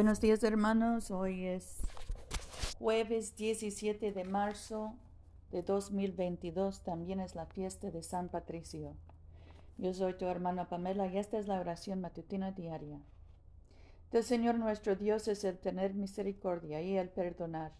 Buenos días hermanos, hoy es jueves 17 de marzo de 2022, también es la fiesta de San Patricio. Yo soy tu hermana Pamela y esta es la oración matutina diaria. Del Señor nuestro Dios es el tener misericordia y el perdonar,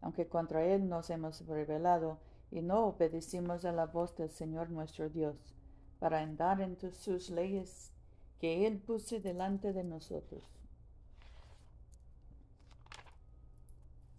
aunque contra Él nos hemos rebelado y no obedecimos a la voz del Señor nuestro Dios, para andar en sus leyes que Él puse delante de nosotros.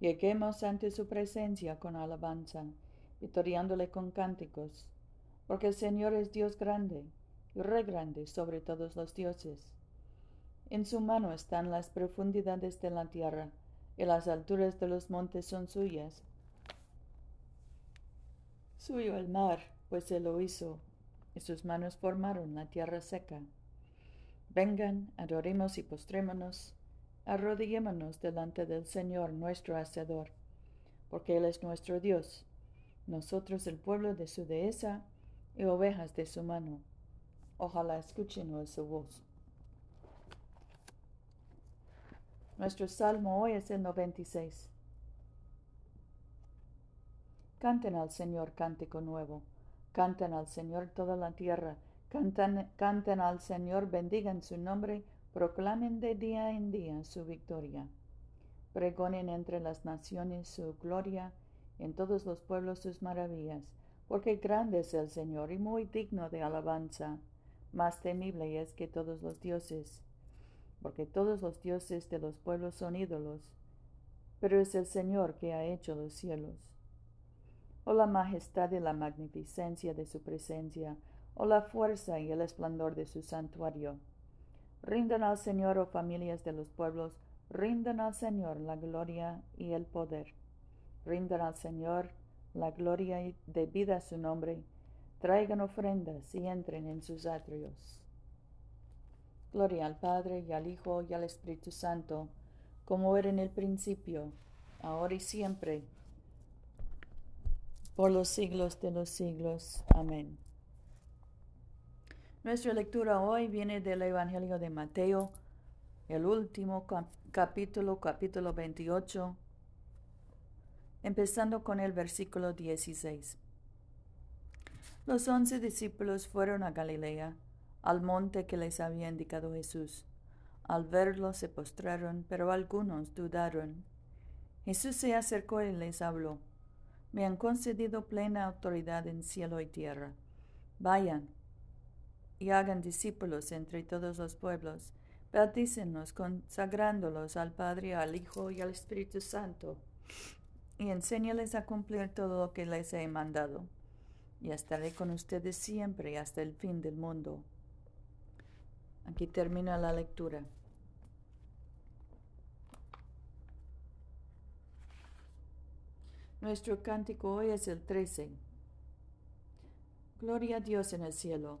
Lleguemos ante su presencia con alabanza, victoriándole con cánticos, porque el Señor es Dios grande y re grande sobre todos los dioses. En su mano están las profundidades de la tierra, y las alturas de los montes son suyas. Suyo el mar, pues él lo hizo, y sus manos formaron la tierra seca. Vengan, adoremos y postrémonos arrodillémonos delante del Señor nuestro Hacedor, porque Él es nuestro Dios, nosotros el pueblo de su dehesa y ovejas de su mano. Ojalá escuchen su voz. Nuestro salmo hoy es el 96. Canten al Señor cántico nuevo, canten al Señor toda la tierra, canten, canten al Señor, bendigan su nombre, Proclamen de día en día su victoria. Pregonen entre las naciones su gloria, en todos los pueblos sus maravillas, porque grande es el Señor y muy digno de alabanza, más temible es que todos los dioses, porque todos los dioses de los pueblos son ídolos, pero es el Señor que ha hecho los cielos. Oh la majestad y la magnificencia de su presencia, oh la fuerza y el esplendor de su santuario Rindan al Señor, oh familias de los pueblos, rindan al Señor la gloria y el poder. Rindan al Señor la gloria y debida a su nombre. Traigan ofrendas y entren en sus atrios. Gloria al Padre y al Hijo y al Espíritu Santo, como era en el principio, ahora y siempre, por los siglos de los siglos. Amén. Nuestra lectura hoy viene del Evangelio de Mateo, el último capítulo, capítulo 28, empezando con el versículo 16. Los once discípulos fueron a Galilea, al monte que les había indicado Jesús. Al verlo se postraron, pero algunos dudaron. Jesús se acercó y les habló. Me han concedido plena autoridad en cielo y tierra. Vayan y hagan discípulos entre todos los pueblos. Bautícenlos consagrándolos al Padre, al Hijo y al Espíritu Santo, y enséñales a cumplir todo lo que les he mandado. Y estaré con ustedes siempre hasta el fin del mundo. Aquí termina la lectura. Nuestro cántico hoy es el 13. Gloria a Dios en el cielo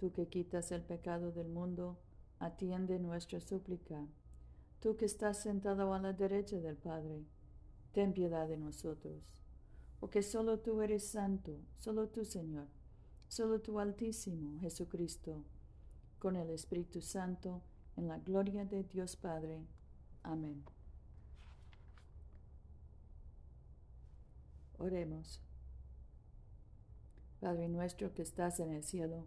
Tú que quitas el pecado del mundo, atiende nuestra súplica. Tú que estás sentado a la derecha del Padre, ten piedad de nosotros. Porque solo tú eres santo, solo tú, Señor, solo tú Altísimo, Jesucristo, con el Espíritu Santo, en la gloria de Dios Padre. Amén. Oremos. Padre nuestro que estás en el cielo,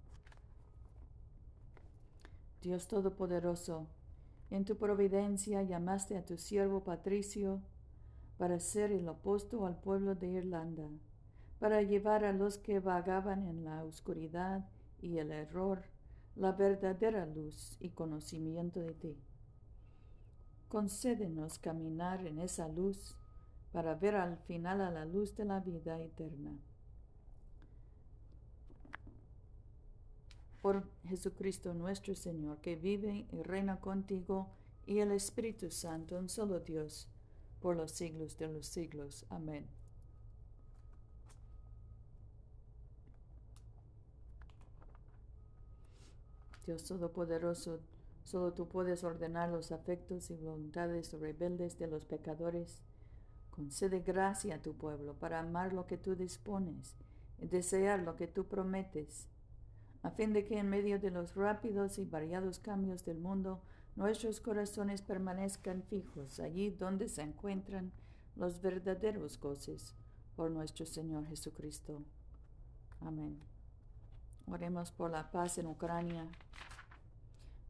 Dios Todopoderoso, en tu providencia llamaste a tu siervo Patricio para ser el apóstol al pueblo de Irlanda, para llevar a los que vagaban en la oscuridad y el error la verdadera luz y conocimiento de ti. Concédenos caminar en esa luz para ver al final a la luz de la vida eterna. Por Jesucristo nuestro Señor, que vive y reina contigo y el Espíritu Santo, un solo Dios, por los siglos de los siglos. Amén. Dios Todopoderoso, solo tú puedes ordenar los afectos y voluntades rebeldes de los pecadores. Concede gracia a tu pueblo para amar lo que tú dispones y desear lo que tú prometes a fin de que en medio de los rápidos y variados cambios del mundo, nuestros corazones permanezcan fijos allí donde se encuentran los verdaderos goces por nuestro Señor Jesucristo. Amén. Oremos por la paz en Ucrania.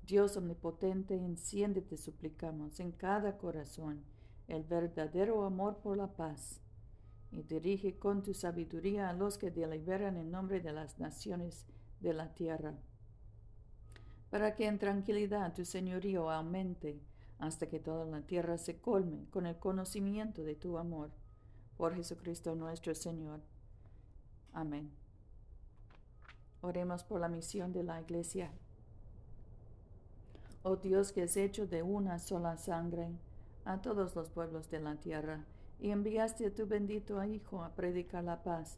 Dios omnipotente, enciéndete, suplicamos, en cada corazón el verdadero amor por la paz y dirige con tu sabiduría a los que deliberan en nombre de las naciones de la tierra, para que en tranquilidad tu señorío aumente hasta que toda la tierra se colme con el conocimiento de tu amor. Por Jesucristo nuestro Señor. Amén. Oremos por la misión de la Iglesia. Oh Dios que has hecho de una sola sangre a todos los pueblos de la tierra, y enviaste a tu bendito Hijo a predicar la paz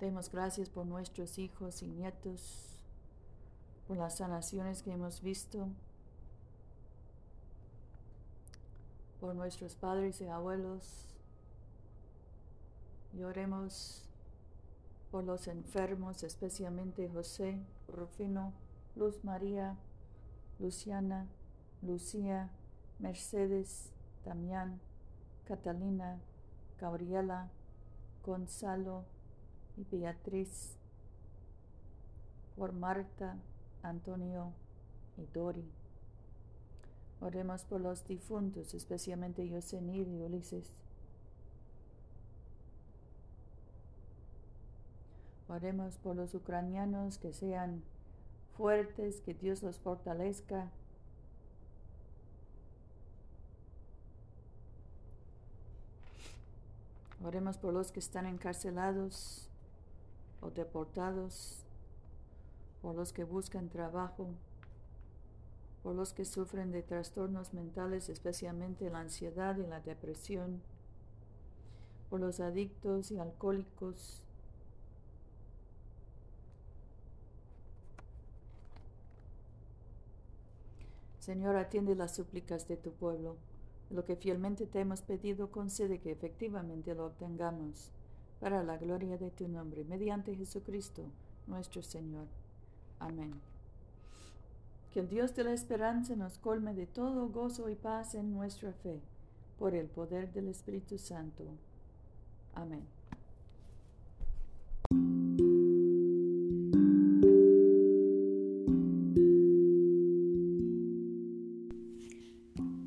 Demos gracias por nuestros hijos y nietos, por las sanaciones que hemos visto, por nuestros padres y abuelos. Y oremos por los enfermos, especialmente José, Rufino, Luz María, Luciana, Lucía, Mercedes, Damián, Catalina, Gabriela, Gonzalo, y Beatriz, por Marta, Antonio y Dori. Oremos por los difuntos, especialmente Yosenir y Ulises. Oremos por los ucranianos que sean fuertes, que Dios los fortalezca. Oremos por los que están encarcelados, o deportados, por los que buscan trabajo, por los que sufren de trastornos mentales, especialmente la ansiedad y la depresión, por los adictos y alcohólicos, Señor, atiende las súplicas de tu pueblo. Lo que fielmente te hemos pedido, concede que efectivamente lo obtengamos para la gloria de tu nombre, mediante Jesucristo nuestro Señor. Amén. Que el Dios de la esperanza nos colme de todo gozo y paz en nuestra fe, por el poder del Espíritu Santo. Amén.